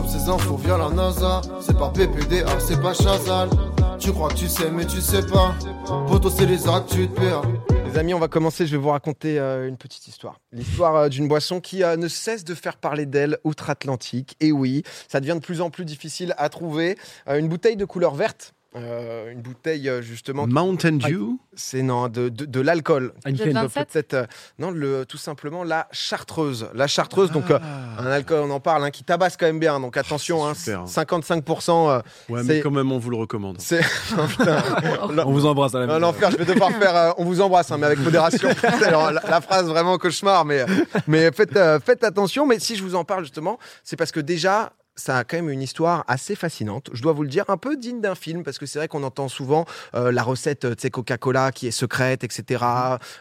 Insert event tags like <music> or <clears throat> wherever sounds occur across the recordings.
ces infos via la NASA. C'est pas PPDA, c'est pas Chazal. Tu crois que tu sais, mais tu sais pas. Poto, c'est les actes, tu te perds. Les amis, on va commencer. Je vais vous raconter euh, une petite histoire. L'histoire euh, d'une boisson qui euh, ne cesse de faire parler d'elle outre-Atlantique. Et oui, ça devient de plus en plus difficile à trouver. Une bouteille de couleur verte. Euh, une bouteille euh, justement. qui- Mountain Dew C'est non de, de, de l'alcool. 27? Peut-être euh, non le tout simplement la chartreuse. La chartreuse donc euh, Ah. un alcool on en parle hein, qui tabasse quand même bien. Donc attention hein, super, hein. 55%. euh, Ouais, mais quand même, on vous le recommande. <laughs> <laughs> <laughs> On vous embrasse à la. L'enfer, je vais devoir faire. euh, on vous embrasse, hein, mais avec modération. Alors, la, la phrase vraiment cauchemar, mais, mais faites, euh, faites attention. Mais si je vous en parle justement, c'est parce que déjà. Ça a quand même une histoire assez fascinante, je dois vous le dire, un peu digne d'un film, parce que c'est vrai qu'on entend souvent euh, la recette, euh, tu sais, Coca-Cola qui est secrète, etc.,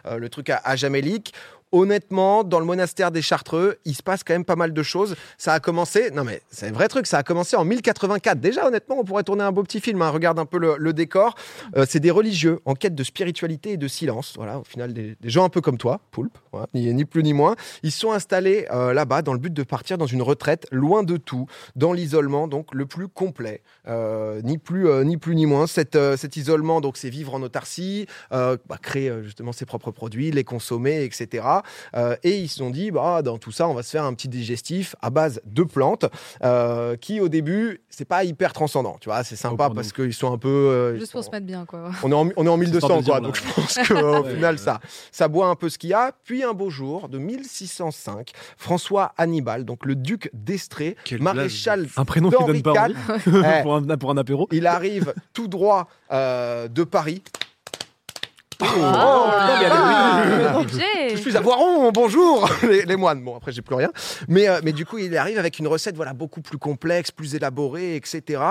euh, le truc à, à jamais leak. Honnêtement, dans le monastère des Chartreux, il se passe quand même pas mal de choses. Ça a commencé, non mais c'est un vrai truc, ça a commencé en 1084. Déjà, honnêtement, on pourrait tourner un beau petit film. hein. Regarde un peu le, décor. Euh, c'est des religieux en quête de spiritualité et de silence. Voilà, au final, des, gens un peu comme toi, Poulpe, ni, plus ni moins. Ils sont installés euh, là-bas dans le but de partir dans une retraite, loin de tout, dans l'isolement donc le plus complet. Euh, ni plus ni plus ni moins. Cet, isolement, donc, c'est vivre en autarcie, bah, créer justement ses propres produits, les consommer, etc. Euh, et ils se sont dit, bah, dans tout ça, on va se faire un petit digestif à base de plantes, euh, qui au début, c'est pas hyper transcendant. Tu vois, c'est sympa parce qu'ils sont un peu. euh, Juste pour sont- se mettre bien, quoi. on est en, on est en 1200 Histoire de quoi, donc je pense qu'au <laughs> Ouais. final ça, ça boit un peu ce qu'il y a. Puis un beau jour de 1605, François Hannibal, donc le duc d'Estrée, maréchal Un prénom qui donne pas envie <laughs> pour, un, pour un apéro. il arrive tout droit euh, de Paris. Oh, ah, oui. Je suis à Voiron, bonjour <laughs> les, les moines. Bon, après, j'ai plus rien. Mais, euh, mais du coup, il arrive avec une recette voilà, beaucoup plus complexe, plus élaborée, etc.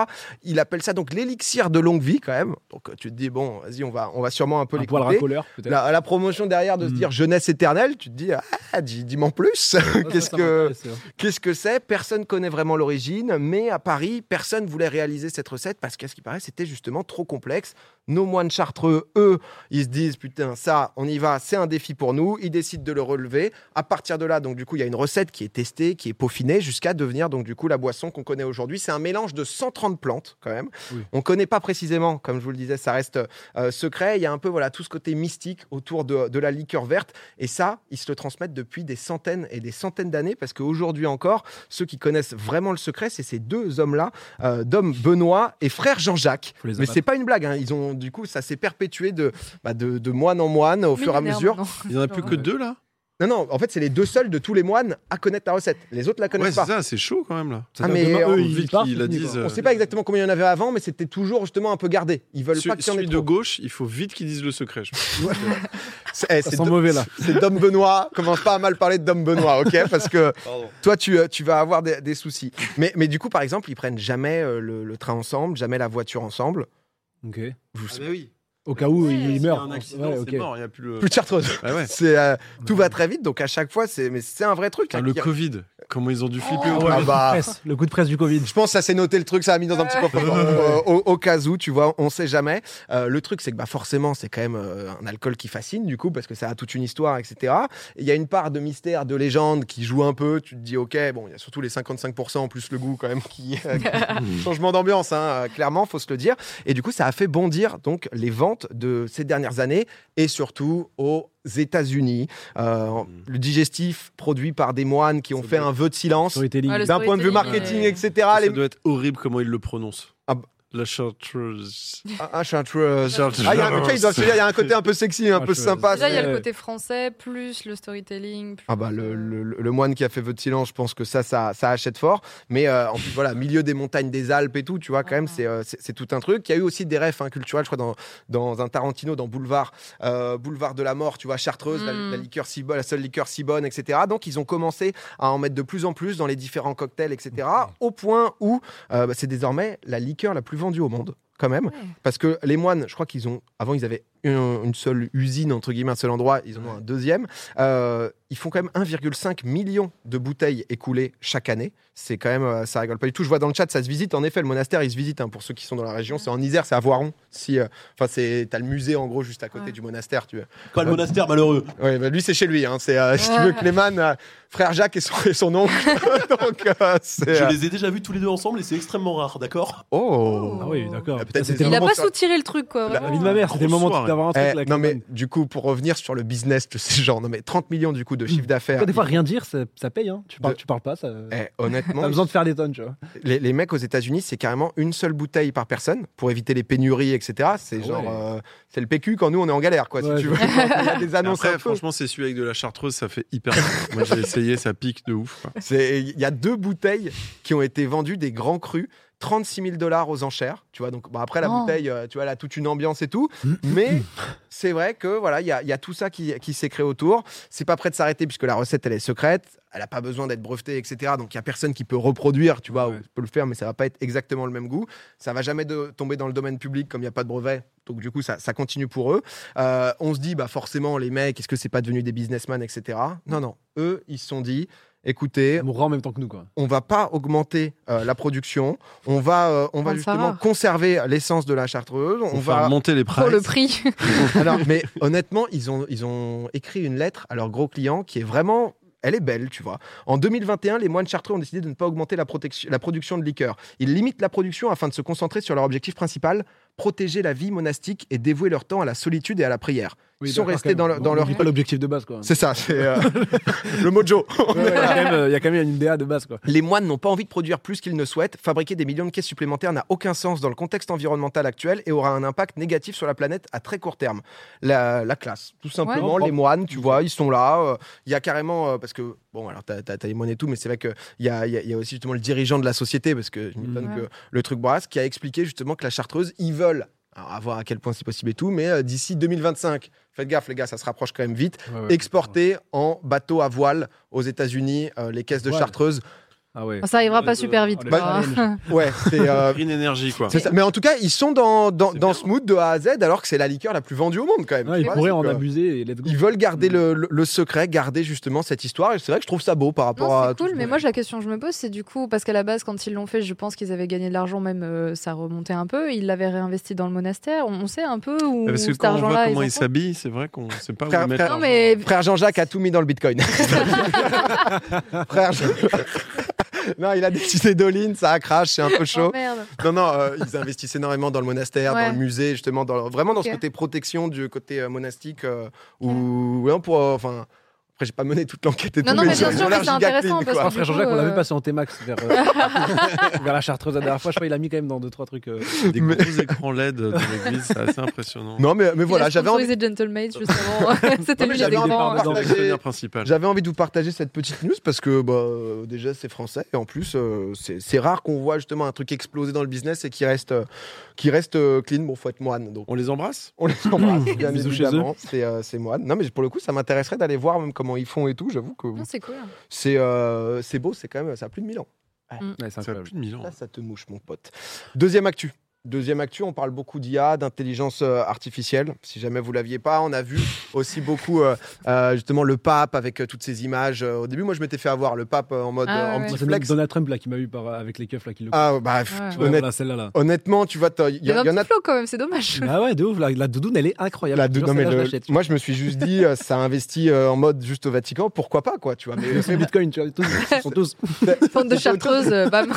Il appelle ça donc l'élixir de longue vie, quand même. Donc, tu te dis, bon, vas-y, on va, on va sûrement un peu Un poil l'écouter. racoleur, peut-être. La, la promotion derrière de se Mm. dire jeunesse éternelle, tu te dis, ah, dis- dis-moi en plus. <laughs> Qu'est-ce que hein. qu'est-ce que c'est? Personne connaît vraiment l'origine, mais à Paris, personne voulait réaliser cette recette parce qu'à ce qui paraît, c'était justement trop complexe. Nos moines chartreux, eux, ils se disent, putain, ça, on y va, c'est un défi pour nous. Ils décident de le relever. À partir de là, donc du coup, il y a une recette qui est testée, qui est peaufinée jusqu'à devenir donc du coup la boisson qu'on connaît aujourd'hui. C'est un mélange de 130 plantes quand même. Oui. On connaît pas précisément, comme je vous le disais, ça reste euh, secret. Il y a un peu voilà tout ce côté mystique autour de, de la liqueur verte. Et ça, ils se le transmettent depuis des centaines et des centaines d'années parce qu'aujourd'hui encore, ceux qui connaissent vraiment le secret, c'est ces deux hommes-là, euh, Dom Benoît et frère Jean-Jacques. Mais c'est pas une blague. hein. Ils ont du coup, ça s'est perpétué de, bah, de, de moine en moine au fur et à mesure. Il n'y en a plus que deux là? Non, non. En fait, c'est les deux seuls de tous les moines à connaître la recette. Les autres la Ouais, connaissent c'est pas. ça, c'est chaud quand même là. Ah, mais Demain, on- eux, Vite ils partent, qu'ils la disent, euh, On sait pas exactement combien il y en avait avant, mais c'était toujours justement un peu gardé. Ils veulent Celui, pas qu'il y en ait celui de trop. gauche, il faut vite qu'ils disent le secret. je pense. <laughs> C'est eh, sent Dom- mauvais là. c'est Dom Benoît. Commence pas à mal parler de Dom Benoît, ok? Parce que toi, tu, euh, tu vas avoir des, des soucis. Mais, mais du coup, par exemple, ils prennent jamais euh, le, le train ensemble, jamais la voiture ensemble. Ok. Vous- Ah bah oui. Au cas où Ouais, il s'il y Il y a meurt. un accident, Ouais, c'est ok. mort, il n'y a plus le. Plus de chartreuse. Ah <laughs> ouais. <laughs> Euh, tout va très vite, donc à chaque fois, c'est, mais c'est un vrai truc. Hein, le Covid, comment ils ont dû flipper Ah au ouais, Ah le, bah. coup de presse, le coup de presse du Covid. Je pense que ça s'est noté le truc, ça a mis dans un petit coffre <laughs> euh, au, au cas où, tu vois, on sait jamais. Euh, le truc, c'est que bah, forcément, c'est quand même euh, un alcool qui fascine, du coup, parce que ça a toute une histoire, etc. Et Il y a une part de mystère, de légende qui joue un peu. Tu te dis, ok, bon, il y a surtout les 55% plus le goût, quand même, qui. euh, qui- changement d'ambiance, hein, euh, clairement, faut se le dire. Et du coup, ça a fait bondir donc les de ces dernières années et surtout aux États-Unis. Euh, Le digestif produit par des moines qui ont Ça fait un vœu de silence. Ah, D'un point de vue marketing, etc. Ça les- doit être horrible comment ils le prononcent. Ah bah. La chartreuse. Ah, ah. Ah, il y a un, tu vois, il doit se dire, il y a un côté un peu sexy, un peu Chartreuse. sympa. Déjà, il y a le côté français, plus le storytelling. plus, Ah bah le, le- le moine qui a fait votre silence, je pense que ça, ça, ça achète fort. Mais euh, en plus, voilà, milieu des montagnes des Alpes et tout, tu vois, quand même, Ah. c'est euh, c'est- c'est tout un truc. Il y a eu aussi des refs hein, culturels, je crois, dans, dans un Tarantino, dans Boulevard, euh, Boulevard de la Mort, tu vois, Chartreuse, la, Mm. la liqueur si bonne, la seule liqueur si bonne, etc. Donc, ils ont commencé à en mettre de plus en plus dans les différents cocktails, etc. Au point où euh, bah, c'est désormais la liqueur la plus vendue au monde, quand même. ouais. Parce que les moines, je crois qu'ils ont. Avant, ils avaient une, une seule usine, entre guillemets, un seul endroit, ils en ont un deuxième. Euh, ils font quand même 1,5 million de bouteilles écoulées chaque année. C'est quand même, euh, ça rigole pas du tout. Je vois dans le chat, ça se visite. En effet, le monastère, il se visite hein, pour ceux qui sont dans la région. C'est en Isère, c'est à Voiron. Si, euh, enfin, c'est, t'as le musée en gros juste à côté Ouais. du monastère. Tu. Pas le monastère malheureux. Ouais, bah, lui, c'est chez lui. Hein. C'est, euh, si tu veux, Clément, euh, frère Jacques et son, et son oncle. <laughs> Donc, euh, c'est. Je les ai déjà vus tous les deux ensemble et c'est extrêmement rare, d'accord? Oh. Ah oui, d'accord. Ah, Putain, Il a pas soutiré le truc, quoi. La vraiment. vie de ma mère, c'était le moment. D'avoir un truc Eh, là. non mais du coup pour revenir sur le business de ces gens, non mais 30 millions du coup de chiffre d'affaires. Des fois, rien dire, ça, ça paye. Hein. Tu, parles, De- tu parles pas, ça. Eh, <laughs> T'as honnêtement, besoin de faire des tonnes, tu vois. les, les mecs aux États-Unis, c'est carrément une seule bouteille par personne pour éviter les pénuries, etc. C'est Ah genre, euh, c'est le PQ quand nous on est en galère, quoi. Ouais, si tu veux. je- <laughs> Il y a des annonces. Après, franchement, c'est celui avec de la chartreuse, ça fait hyper. Moi, j'ai essayé, ça pique de ouf. il y a deux bouteilles qui ont été vendues des grands crus. 36 000 dollars aux enchères, tu vois. Donc bon, après la Oh. bouteille, euh, tu vois, elle a toute une ambiance et tout. <laughs> Mais c'est vrai que voilà, il y a, il y a tout ça qui, qui s'est créé autour. C'est pas prêt de s'arrêter puisque la recette elle est secrète. Elle a pas besoin d'être brevetée, etc. Donc il y a personne qui peut reproduire, tu vois, Ouais. ou peut le faire, mais ça va pas être exactement le même goût. Ça va jamais de, tomber dans le domaine public comme il y a pas de brevet. Donc du coup, ça, ça continue pour eux. Euh, on se dit, bah forcément, les mecs, est-ce que c'est pas devenu des businessmen, etc. Non, non. Eux, ils se sont dit, écoutez, mourront en même temps que nous, quoi. on va pas augmenter euh, la production, on va, euh, on va justement conserver l'essence de la chartreuse, on On va. monter les Pour prices. le prix. <laughs> Alors, mais honnêtement, ils ont, ils ont écrit une lettre à leur gros client qui est vraiment. Elle est belle, tu vois. En 2021, les moines chartreux ont décidé de ne pas augmenter la, la production de liqueurs. Ils limitent la production afin de se concentrer sur leur objectif principal, protéger la vie monastique et dévouer leur temps à la solitude et à la prière. Ils sont restés dans, même. le- dans leur... pas l'objectif de base, quoi. C'est ça, c'est euh, <laughs> le mojo. Ouais, ouais, Il y a quand même, euh, il y a quand même une DA de base, quoi. Les moines n'ont pas envie de produire plus qu'ils ne souhaitent. Fabriquer des millions de caisses supplémentaires n'a aucun sens dans le contexte environnemental actuel et aura un impact négatif sur la planète à très court terme. La, la classe, tout simplement. Ouais. les moines, tu vois, ils sont là. euh, Il y a carrément, euh, parce que, bon, alors t'as as, les moines et tout, mais c'est vrai qu'il y a, il y, a, y a aussi justement le dirigeant de la société, parce que je m'étonne Mhm. que le truc brasse, qui a expliqué justement que la chartreuse, ils veulent. Alors, à voir à quel point c'est possible et tout, mais euh, d'ici 2025, faites gaffe les gars, ça se rapproche quand même vite, Ouais, ouais. exporter en bateau à voile aux États-Unis euh, les caisses de chartreuse. Ah ouais. Ça arrivera pas Ouais, super vite. Bah, quoi. <laughs> Ouais, c'est euh, <laughs> Green Energy, quoi. c'est ça. Mais en tout cas, ils sont dans, dans, dans ce mood de A à Z, alors que c'est la liqueur la plus vendue au monde quand même. Ouais, ils vois, pourraient en que- abuser et let's go. Ils veulent garder le, le- le secret, garder justement cette histoire. Et c'est vrai que je trouve ça beau par rapport Non, à. cool, mais moi la question que je me pose, c'est du coup, parce qu'à la base, quand ils l'ont fait, je pense qu'ils avaient gagné de l'argent, même euh, ça remontait un peu, ils l'avaient réinvesti dans le monastère. On, sait un peu où Parce que cet quand on voit argent-là. comment ils s'habillent, c'est vrai qu'on sait pas où Frère- mettre frère- Non, l'argent. mais Frère Jean-Jacques a tout mis dans le bitcoin. <laughs> Frère Jean- Non, il a décidé d'all-in, ça a crash, c'est un peu Oh, chaud. merde. Non, non, euh, ils investissent énormément dans le monastère, Ouais. dans le musée, justement, dans, vraiment dans ce côté protection du côté euh, monastique. euh, où, ouais, pour, enfin, après, j'ai pas mené toute l'enquête et Non, tout, non, mais bien sûr, mais c'est intéressant parce que- frère Jean-Jacques, coup, on l'avait euh, passé en T-Max vers, euh, <laughs> vers la chartreuse la dernière fois. Je crois qu'il a mis quand même dans 2-3 trucs. euh. Des gros écrans LED dans l'église, c'est assez impressionnant. Non, mais, mais voilà, <laughs> j'avais envie. C'était mais lui j'avais les envie de j'avais envie vous partager cette petite news parce que bah, euh, déjà c'est français et en plus euh, c'est rare qu'on voit justement un truc exploser dans le business et qui reste, euh, qui reste euh, clean. Bon, faut être moine donc On les embrasse? On les embrasse bien <laughs> évidemment. C'est euh, c'est moine. Non, mais pour le coup, ça m'intéresserait d'aller voir même comment ils font et tout. J'avoue que Non, c'est cool. c'est euh, c'est beau, c'est quand même ça a plus de 1000 ans. Ouais, c'est Ça a plus de 1000 ans. Là, ça te mouche, mon pote. Deuxième actu. Deuxième actu, on parle beaucoup d'IA, d'intelligence euh, artificielle. Si jamais vous l'aviez pas, on a vu aussi beaucoup euh, euh, justement le pape avec euh, toutes ces images. Au début, moi, je m'étais fait avoir le pape en mode Ah, en ouais, petit flex. Donald Trump là qui m'a eu par, avec les keufs là qui le. Ah bah, Ouais. Ouais, honnête- voilà, celle-là là. honnêtement, tu vois, il y, y y en a flow quand même, c'est dommage. Ah ouais, de ouf. La, la doudoune, elle est incroyable. La Je te dou- jure, non, mais je le- moi, je me suis juste dit, ça investit euh, en mode juste au Vatican, pourquoi pas, quoi, tu vois. Mais, <laughs> C'est Bitcoin, tu vois, tous, ils sont tous. <laughs> Bande de chartreuse, bam.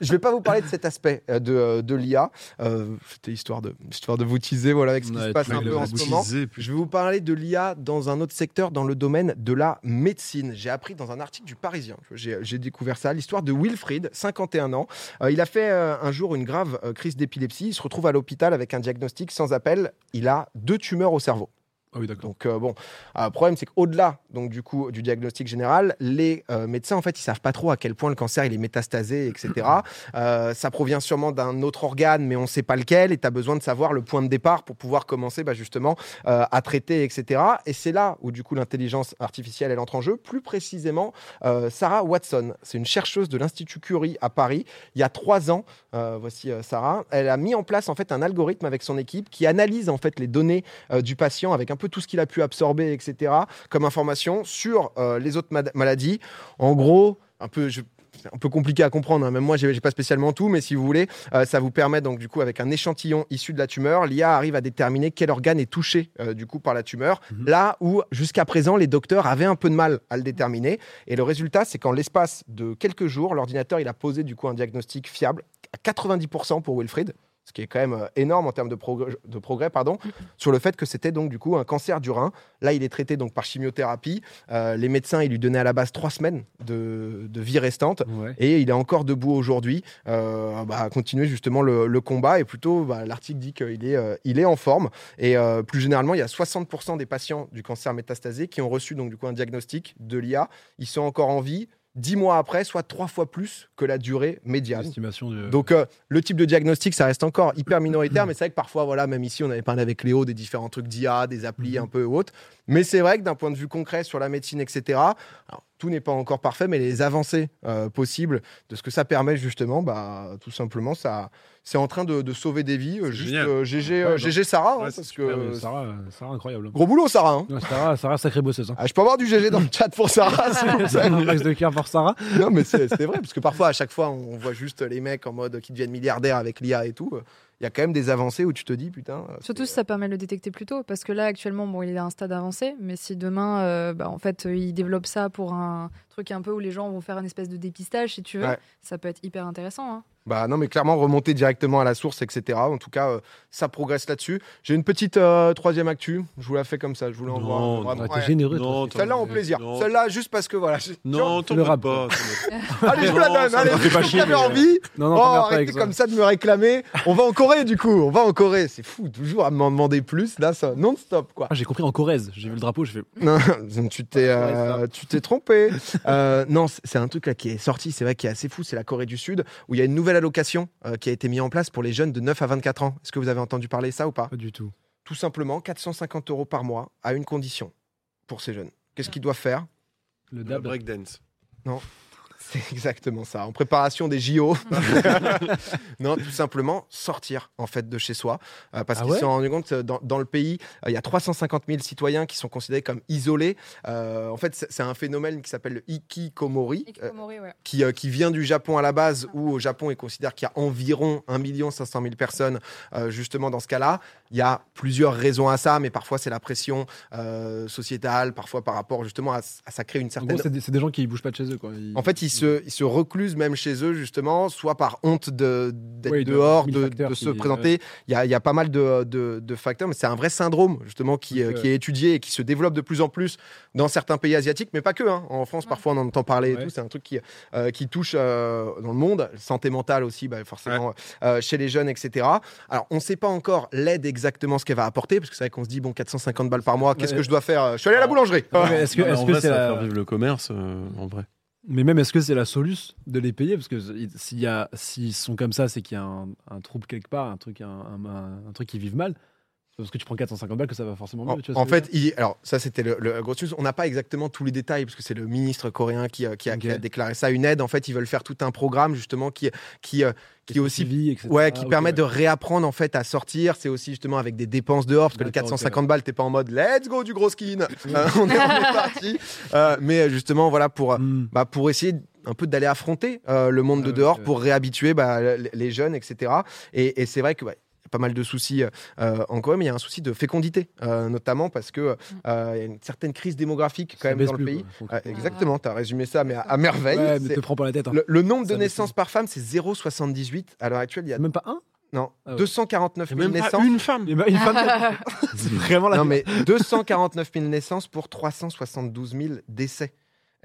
je vais pas vous parler de cet aspect de, de l'IA. Euh, C'était histoire de, histoire de vous teaser, voilà, avec ce qui Ouais, se passe un peu en ce moment. Je vais vous parler de l'IA dans un autre secteur, dans le domaine de la médecine. J'ai appris dans un article du Parisien, j'ai j'ai découvert ça, l'histoire de Wilfried, 51 ans. Euh, il a fait euh, un jour une grave euh, crise d'épilepsie. Il se retrouve à l'hôpital avec un diagnostic sans appel. Il a deux tumeurs au cerveau. Ah oui, d'accord. Donc euh, bon, euh, le problème c'est qu'au-delà donc du coup du diagnostic général, les euh, médecins en fait ils savent pas trop à quel point le cancer il est métastasé, etc. <clears throat> Euh, ça provient sûrement d'un autre organe, mais on sait pas lequel, et tu as besoin de savoir le point de départ pour pouvoir commencer bah, justement à traiter, etc. Et c'est là où du coup l'intelligence artificielle elle entre en jeu. Plus précisément, Sarah Watson, c'est une chercheuse de l'Institut Curie à Paris. Il y a trois ans, voici Sarah, elle a mis en place en fait un algorithme avec son équipe qui analyse en fait les données du patient avec un peu tout ce qu'il a pu absorber, etc., comme information sur euh, les autres maladies. En gros, un peu. je- un peu compliqué à comprendre, hein. même moi j'ai j'ai pas spécialement tout, mais si vous voulez, euh, ça vous permet donc du coup avec un échantillon issu de la tumeur, l'IA arrive à déterminer quel organe est touché euh, du coup par la tumeur, Mhm. là où jusqu'à présent les docteurs avaient un peu de mal à le déterminer. Et le résultat, c'est qu'en l'espace de quelques jours, l'ordinateur il a posé du coup un diagnostic fiable à 90% pour Wilfried, ce qui est quand même euh, énorme en termes de, progr- de progrès, pardon, <laughs> sur le fait que c'était donc du coup un cancer du rein. Là, il est traité donc par chimiothérapie. Euh, les médecins, ils lui donnaient à la base trois semaines de, de vie restante. Ouais. Et il est encore debout aujourd'hui euh, bah, à continuer justement le, le combat. Et plutôt, bah, l'article dit qu'il est, euh, il est en forme. Et plus généralement, il y a 60% des patients du cancer métastasé qui ont reçu donc, du coup, un diagnostic de l'IA. Ils sont encore en vie dix mois après, soit trois fois plus que la durée médiane. De. Donc euh, le type de diagnostic, ça reste encore hyper minoritaire, mais c'est vrai que parfois, voilà, même ici, on avait parlé avec Léo des différents trucs d'IA, des applis un peu ou autres. Mais c'est vrai que d'un point de vue concret sur la médecine, etc., alors, tout n'est pas encore parfait, mais les avancées euh, possibles de ce que ça permet justement, bah, tout simplement, ça, c'est en train de, de sauver des vies. Euh, C'est Juste euh, GG, Ouais, euh, GG Sarah, hein, Ouais, c'est parce super, que Sarah, Sarah, incroyable. gros boulot Sarah. hein. Sarah, Sarah, sacrée bosseuse. Hein. Ah, je peux avoir du GG dans le chat pour Sarah. <laughs> plaît un max de cœur pour Sarah. non, mais c'est c'est vrai, parce que parfois, à chaque fois, on voit juste les mecs en mode qui deviennent milliardaires avec l'IA et tout. Il y a quand même des avancées où tu te dis, putain. euh, Surtout si ça permet de le détecter plus tôt, parce que là actuellement, bon, il est à un stade avancé, mais si demain, euh, bah, en fait, euh, il développe ça pour un truc un peu où les gens vont faire une espèce de dépistage, si tu veux, Ouais. ça peut être hyper intéressant. hein. Bah non, mais clairement, remonter directement à la source, etc. En tout cas, euh, ça progresse là-dessus. J'ai une petite euh, troisième actu. Je vous la fais comme ça. Je vous l'envoie. Non, ouais. T'es généreux, Celle-là en plaisir. Celle-là, juste parce que voilà. je- Non, Tu t'en rap. <laughs> pas. Allez, je vous la donne. Allez, pas si vous avez mais, envie. Non, non, Oh, pas arrêtez ça. comme ça de me réclamer. On va en Corée, du coup. On va en Corée. C'est fou, toujours à m'en demander plus. Là, ça non-stop, quoi. Ah, j'ai compris en Corrèze. J'ai vu le drapeau, je fais. Non, tu t'es, euh, tu t'es trompé. Non, c'est c'est un truc là qui est sorti, c'est vrai, qui est assez fou. C'est la Corée du Sud où il y a une nouvelle allocation euh, qui a été mise en place pour les jeunes de 9 à 24 ans. Est-ce que vous avez entendu parler de ça ou pas? Pas du tout. Tout simplement 450 euros par mois à une condition pour ces jeunes. Qu'est-ce qu'ils doivent faire? Le dab. breakdance. C'est exactement ça. En préparation des JO. <laughs> non, tout simplement sortir en fait de chez soi. Euh, parce Ah qu'ils ouais se sont rendus compte euh, dans, dans le pays, euh, il y a 350 000 citoyens qui sont considérés comme isolés. Euh, en fait, c'est un phénomène qui s'appelle le hikikomori. euh, qui, euh, qui vient du Japon à la base, où au Japon, ils considèrent qu'il y a environ 1 500 000 personnes, euh, justement, dans ce cas-là. Il y a plusieurs raisons à ça, mais parfois, c'est la pression euh, sociétale, parfois par rapport, justement, à, à ça crée une En certaine... gros, c'est des, gens qui bougent pas de chez eux. Quoi. Ils- En fait, ils se, ils se reclusent même chez eux, justement, soit par honte de- d'être de- dehors, mille de, qui- se présenter. Il y, a, il y a pas mal de, de- de facteurs, mais c'est un vrai syndrome, justement, qui, euh, qui est étudié et qui se développe de plus en plus dans certains pays asiatiques, mais pas que. hein. En France, Ouais. parfois, on en entend parler et Ouais. tout. C'est un truc qui, euh, qui touche euh, dans le monde. Santé mentale aussi, bah, forcément, euh, chez les jeunes, etc. Alors, on ne sait pas encore l'aide exactement ce qu'elle va apporter, parce que c'est vrai qu'on se dit, bon, 450 balles par mois, qu'est-ce Ouais. que je dois faire Je suis allé à la boulangerie. Est-ce que est-ce que c'est la... faire vivre le commerce, euh, en vrai. Mais même, est-ce que c'est la solution de les payer? Parce que s'il y a, s'ils sont comme ça, c'est qu'il y a un, un trouble quelque part, un truc, un, un- un truc qui vivent mal. Parce que tu prends 450 balles que ça va forcément mieux. En, tu vois fait, il- alors ça c'était le, le gros news. On n'a pas exactement tous les détails parce que c'est le ministre coréen qui, euh, qui a, qui a Ok. déclaré ça. Une aide, en fait, ils veulent faire tout un programme justement qui, qui, euh, qui aussi, ouais, qui Ah, permet ouais. de réapprendre en fait à sortir. C'est aussi justement avec des dépenses dehors parce que les D'accord, 450 balles, t'es pas en mode let's go du gros skin. <laughs> Euh, on, est, on est parti. Mais justement, voilà pour. Hmm. bah, pour essayer un peu d'aller affronter le monde Ah de ouais, dehors pour réhabituer bah, les, les jeunes, etc. Et, et c'est vrai que a pas mal de soucis euh, en Corée, mais il y a un souci de fécondité, euh, notamment parce que euh, il y a une certaine crise démographique quand Ça même dans le plus, pays. Euh, exactement, tu as résumé ça, mais à, à merveille. Ouais, mais te prends pas la tête. hein. le, le nombre de Ça naissances par femme, c'est 0,78. À l'heure actuelle, il y a Même pas un? Non, Ah ouais. 249 Il 000 même pas naissances. une femme. Bah, une femme. <laughs> c'est vraiment la Non, mais 249 000 naissances pour 372 000 décès.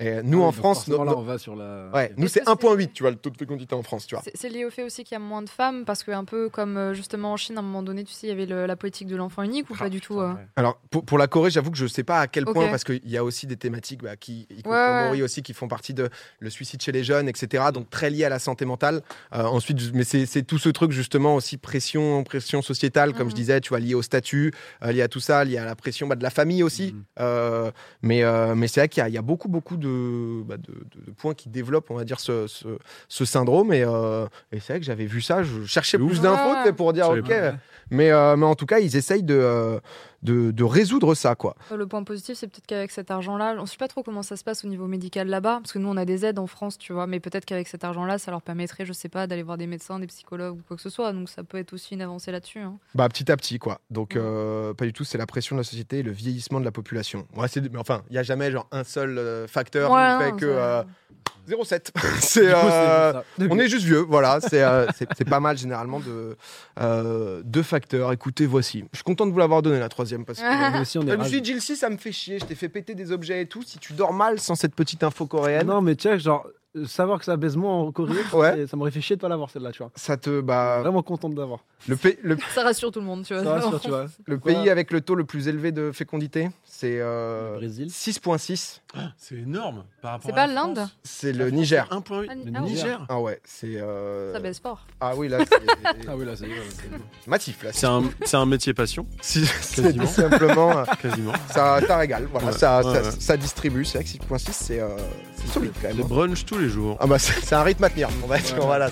Et nous, Ah en France, forcément, no- là, no- on va sur la. ouais, nous, c'est que c'est- 1,8, tu vois, le taux de fécondité en France, tu vois. C'est- lié au fait aussi qu'il y a moins de femmes, parce que un peu comme euh, justement en Chine, à un moment donné, tu sais, il y avait le- la politique de l'enfant unique ou Ah, pas du tout euh ouais. Alors, pour, pour la Corée, j'avoue que je sais pas à quel point, parce qu'il y a aussi des thématiques bah, qui, y Ouais, aussi, qui font partie de le suicide chez les jeunes, etc. Donc, très lié à la santé mentale. Euh, ensuite, mais c'est tout ce truc, justement, aussi pression, pression sociétale, comme je Mhm. disais, tu vois, lié au statut, euh, lié à tout ça, lié à la pression bah, de la famille aussi. Euh, mais euh, mais c'est vrai qu'il y, y a beaucoup, beaucoup de, bah, de, de- de points qui développent, on va dire, ce, ce, ce syndrome. Et, euh, et c'est vrai que j'avais vu ça, je cherchais plus d'infos pour dire, savais ok. Mais, euh, mais en tout cas, ils essayent de, euh, de, de résoudre ça, quoi. Le point positif, c'est peut-être qu'avec cet argent-là, on ne sait pas trop comment ça se passe au niveau médical là-bas, parce que nous, on a des aides en France, tu vois, mais peut-être qu'avec cet argent-là, ça leur permettrait, je sais pas, d'aller voir des médecins, des psychologues ou quoi que ce soit. Donc ça peut être aussi une avancée là-dessus. hein. Bah, petit à petit, quoi. Donc, Ouais. euh, pas du tout, c'est la pression de la société et le vieillissement de la population. Ouais, c'est- mais enfin, il n'y a jamais genre un seul euh, facteur Ouais, qui fait que ça- euh, 0,7. <laughs> c'est, coup, euh, on est juste vieux, voilà. C'est, euh, c'est, c'est pas mal généralement de, euh, de facteurs. Écoutez, voici. Je suis content de vous l'avoir donné la troisième parce que. Nous aussi, on est Je me suis dit, Jill, si ça me fait chier, je t'ai fait péter des objets et tout. Si tu dors mal sans cette petite info coréenne, Non, mais tu sais, genre, savoir que ça baise moins en Corée, <laughs> Ouais. ça m'aurait fait chier de pas l'avoir celle-là, tu vois. ça te. Bah, Vraiment content de l'avoir. le, pays- le, Ça rassure tout le monde, tu vois. Ça rassure, tu vois. le Quoi pays avec le taux le plus élevé de fécondité, c'est euh, Le Brésil. 6,6. C'est énorme. par rapport C'est à pas l'Inde. C'est le Niger. c'est 1,8. Ah, Le ah Niger. Ah ouais, c'est. euh, Ça baisse fort. Ah oui, là, c'est <laughs> Ah oui, là, ça y est. là, c'est- massif. Là, C'est un, c'est un métier passion, <laughs> Si- c'est tout simplement. quasiment. ça, ça régale, voilà, Ouais, ça, ouais, ça, ouais. ça distribue. C'est vrai que 6.6, c'est euh, c'est solide quand Le même. brunch tous les jours. Ah bah, c'est un rythme à tenir, on va être. Voilà.